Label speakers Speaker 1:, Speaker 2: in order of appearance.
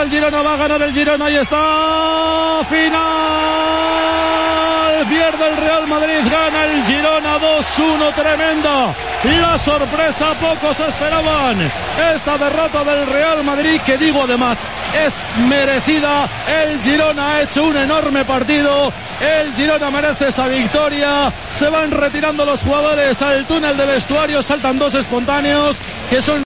Speaker 1: está el Girona, va a ganar el Girona, ahí está. Final. Pierde el Real Madrid, gana el Girona 2-1, tremenda. La sorpresa, pocos esperaban. Esta derrota del Real Madrid, que digo además, es merecida. El Girona ha hecho un enorme partido. El Girona merece esa victoria. Se van retirando los jugadores al túnel de vestuario, saltan dos espontáneos que son